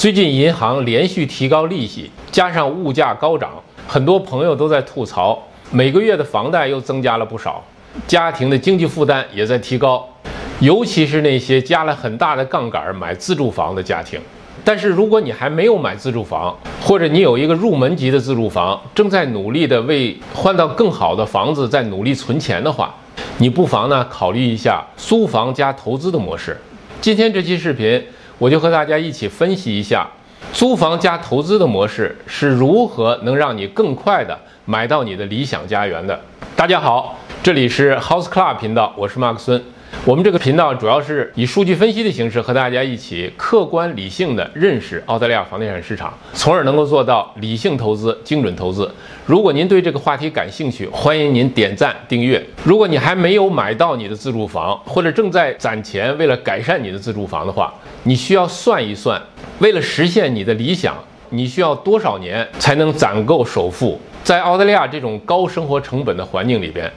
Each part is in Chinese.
最近银行连续提高利息，加上物价高涨，很多朋友都在吐槽，每个月的房贷又增加了不少，家庭的经济负担也在提高，尤其是那些加了很大的杠杆买自住房的家庭。但是如果你还没有买自住房，或者你有一个入门级的自住房，正在努力的为换到更好的房子在努力存钱的话，你不妨呢考虑一下租房加投资的模式。今天这期视频。我就和大家一起分析一下，租房加投资的模式是如何能让你更快的买到你的理想家园的。大家好，这里是 House Club 频道，我是 Mark 孙。我们这个频道主要是以数据分析的形式和大家一起客观理性的认识澳大利亚房地产市场，从而能够做到理性投资、精准投资。如果您对这个话题感兴趣，欢迎您点赞订阅。如果你还没有买到你的自住房，或者正在攒钱为了改善你的自住房的话，你需要算一算，为了实现你的理想，你需要多少年才能攒够首付？在澳大利亚这种高生活成本的环境里边，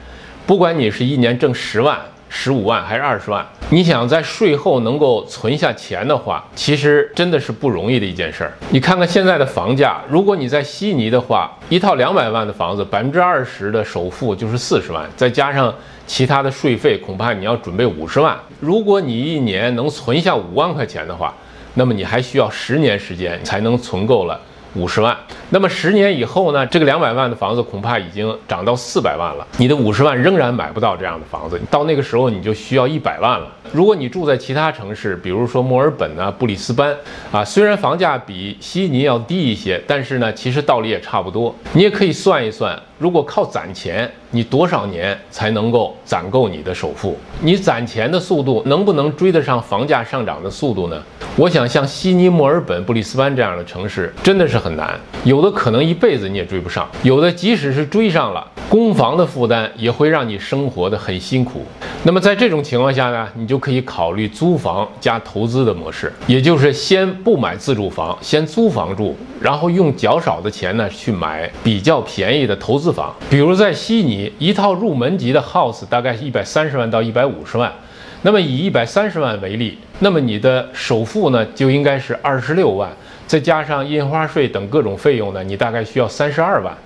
不管你是一年挣十万。十五万还是二十万？你想在税后能够存下钱的话，其实真的是不容易的一件事儿。你看看现在的房价，如果你在悉尼的话，一套两百万的房子，百分之二十的首付就是四十万，再加上其他的税费，恐怕你要准备五十万。如果你一年能存下五万块钱的话，那么你还需要十年时间才能存够了。五十万，那么十年以后呢？这个两百万的房子恐怕已经涨到四百万了。你的五十万仍然买不到这样的房子，到那个时候你就需要一百万了。如果你住在其他城市，比如说墨尔本啊、布里斯班啊，虽然房价比悉尼要低一些，但是呢，其实道理也差不多。你也可以算一算，如果靠攒钱，你多少年才能够攒够你的首付？你攒钱的速度能不能追得上房价上涨的速度呢？我想像悉尼、墨尔本、布里斯班这样的城市，真的是很难。有的可能一辈子你也追不上，有的即使是追上了，公房的负担也会让你生活的很辛苦。那么在这种情况下呢，你就可以考虑租房加投资的模式，也就是先不买自住房，先租房住，然后用较少的钱呢去买比较便宜的投资房。比如在悉尼，一套入门级的 house 大概是一百三十万到一百五十万。那么以一百三十万为例，那么你的首付呢就应该是二十六万，再加上印花税等各种费用呢，你大概需要三十二万。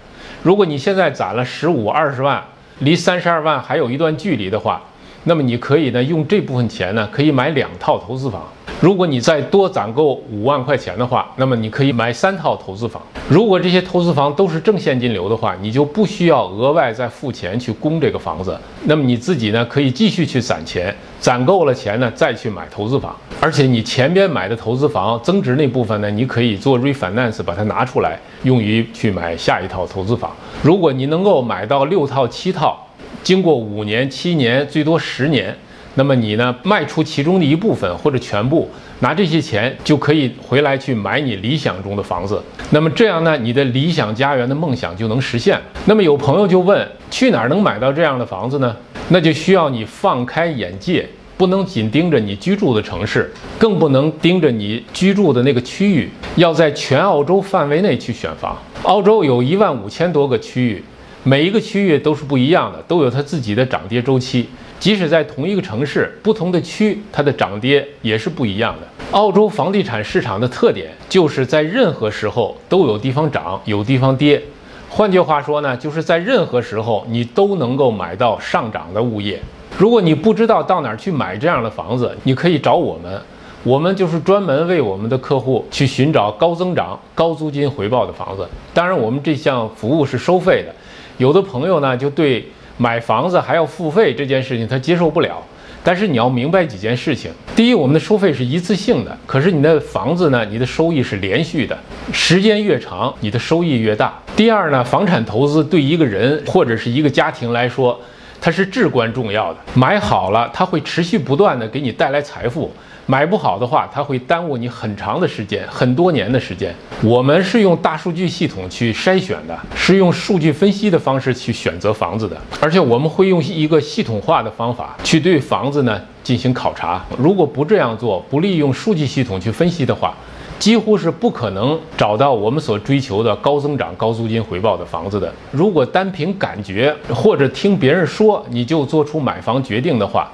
如果你现在攒了十五二十万，离三十二万还有一段距离的话，那么你可以呢用这部分钱呢可以买两套投资房。如果你再多攒够五万块钱的话，那么你可以买三套投资房。如果这些投资房都是正现金流的话，你就不需要额外再付钱去供这个房子。那么你自己呢，可以继续去攒钱，攒够了钱呢，再去买投资房。而且你前边买的投资房增值那部分呢，你可以做 refinance，把它拿出来用于去买下一套投资房。如果你能够买到六套、七套，经过五年、七年，最多十年。那么你呢？卖出其中的一部分或者全部，拿这些钱就可以回来去买你理想中的房子。那么这样呢，你的理想家园的梦想就能实现。那么有朋友就问，去哪儿能买到这样的房子呢？那就需要你放开眼界，不能仅盯着你居住的城市，更不能盯着你居住的那个区域，要在全澳洲范围内去选房。澳洲有一万五千多个区域，每一个区域都是不一样的，都有它自己的涨跌周期。即使在同一个城市，不同的区，它的涨跌也是不一样的。澳洲房地产市场的特点就是在任何时候都有地方涨，有地方跌。换句话说呢，就是在任何时候你都能够买到上涨的物业。如果你不知道到哪儿去买这样的房子，你可以找我们，我们就是专门为我们的客户去寻找高增长、高租金回报的房子。当然，我们这项服务是收费的。有的朋友呢，就对。买房子还要付费这件事情他接受不了，但是你要明白几件事情。第一，我们的收费是一次性的，可是你的房子呢，你的收益是连续的，时间越长，你的收益越大。第二呢，房产投资对一个人或者是一个家庭来说，它是至关重要的。买好了，它会持续不断的给你带来财富。买不好的话，它会耽误你很长的时间，很多年的时间。我们是用大数据系统去筛选的，是用数据分析的方式去选择房子的，而且我们会用一个系统化的方法去对房子呢进行考察。如果不这样做，不利用数据系统去分析的话，几乎是不可能找到我们所追求的高增长、高租金回报的房子的。如果单凭感觉或者听别人说你就做出买房决定的话，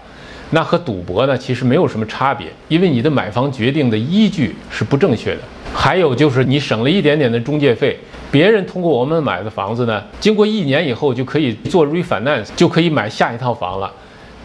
那和赌博呢其实没有什么差别，因为你的买房决定的依据是不正确的。还有就是你省了一点点的中介费，别人通过我们买的房子呢，经过一年以后就可以做 refinance，就可以买下一套房了。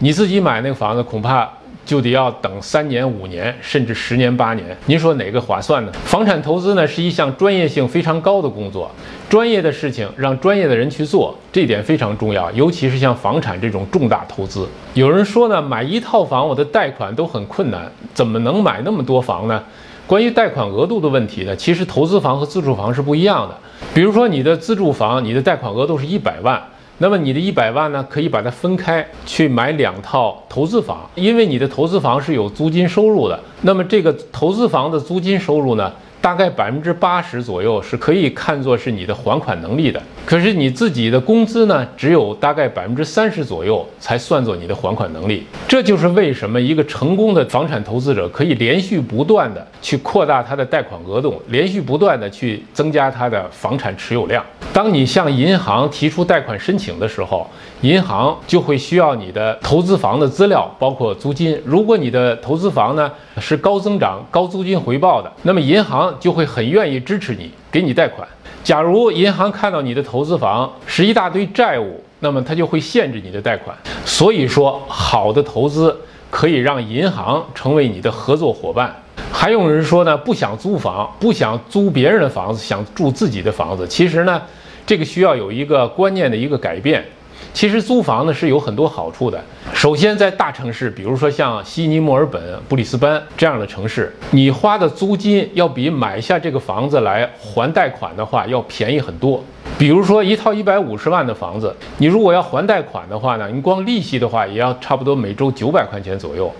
你自己买那个房子恐怕。就得要等三年、五年，甚至十年、八年。您说哪个划算呢？房产投资呢是一项专业性非常高的工作，专业的事情让专业的人去做，这点非常重要。尤其是像房产这种重大投资，有人说呢，买一套房我的贷款都很困难，怎么能买那么多房呢？关于贷款额度的问题呢，其实投资房和自住房是不一样的。比如说你的自住房，你的贷款额度是一百万。那么你的一百万呢，可以把它分开去买两套投资房，因为你的投资房是有租金收入的。那么这个投资房的租金收入呢？大概百分之八十左右是可以看作是你的还款能力的，可是你自己的工资呢，只有大概百分之三十左右才算作你的还款能力。这就是为什么一个成功的房产投资者可以连续不断的去扩大他的贷款额度，连续不断的去增加他的房产持有量。当你向银行提出贷款申请的时候，银行就会需要你的投资房的资料，包括租金。如果你的投资房呢是高增长、高租金回报的，那么银行就会很愿意支持你，给你贷款。假如银行看到你的投资房是一大堆债务，那么它就会限制你的贷款。所以说，好的投资可以让银行成为你的合作伙伴。还有人说呢，不想租房，不想租别人的房子，想住自己的房子。其实呢，这个需要有一个观念的一个改变。其实租房呢是有很多好处的。首先，在大城市，比如说像悉尼、墨尔本、布里斯班这样的城市，你花的租金要比买下这个房子来还贷款的话要便宜很多。比如说一套一百五十万的房子，你如果要还贷款的话呢，你光利息的话也要差不多每周九百块钱左右。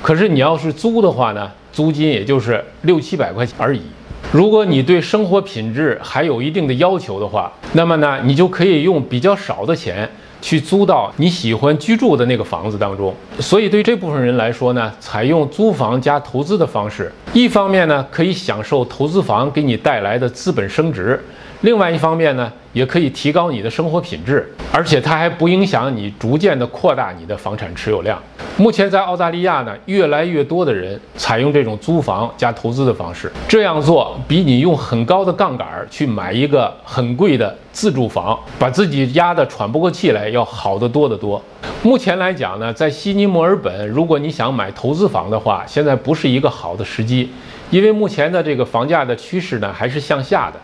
可是你要是租的话呢，租金也就是六七百块钱而已。如果你对生活品质还有一定的要求的话，那么呢，你就可以用比较少的钱去租到你喜欢居住的那个房子当中。所以对这部分人来说呢，采用租房加投资的方式，一方面呢可以享受投资房给你带来的资本升值，另外一方面呢也可以提高你的生活品质，而且它还不影响你逐渐的扩大你的房产持有量。目前在澳大利亚呢，越来越多的人采用这种租房加投资的方式。这样做比你用很高的杠杆去买一个很贵的自住房，把自己压得喘不过气来，要好得多得多。目前来讲呢，在悉尼、墨尔本，如果你想买投资房的话，现在不是一个好的时机，因为目前的这个房价的趋势呢还是向下的。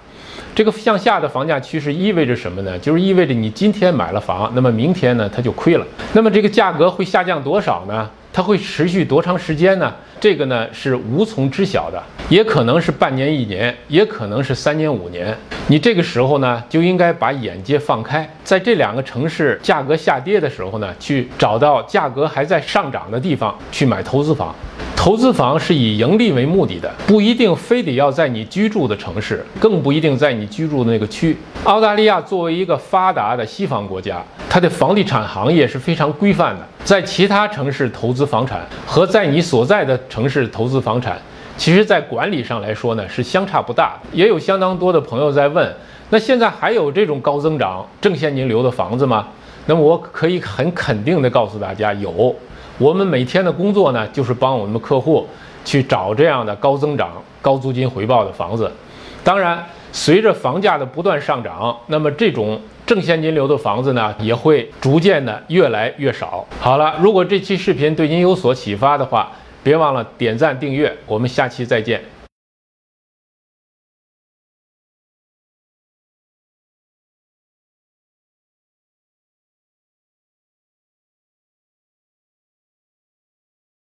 这个向下的房价趋势意味着什么呢？就是意味着你今天买了房，那么明天呢，它就亏了。那么这个价格会下降多少呢？它会持续多长时间呢？这个呢是无从知晓的，也可能是半年、一年，也可能是三年、五年。你这个时候呢，就应该把眼界放开，在这两个城市价格下跌的时候呢，去找到价格还在上涨的地方去买投资房。投资房是以盈利为目的的，不一定非得要在你居住的城市，更不一定在你居住的那个区。澳大利亚作为一个发达的西方国家，它的房地产行业是非常规范的。在其他城市投资房产和在你所在的城市投资房产，其实在管理上来说呢是相差不大。也有相当多的朋友在问，那现在还有这种高增长、正现金流的房子吗？那么我可以很肯定的告诉大家，有。我们每天的工作呢，就是帮我们客户去找这样的高增长、高租金回报的房子。当然，随着房价的不断上涨，那么这种正现金流的房子呢，也会逐渐的越来越少。好了，如果这期视频对您有所启发的话，别忘了点赞订阅。我们下期再见。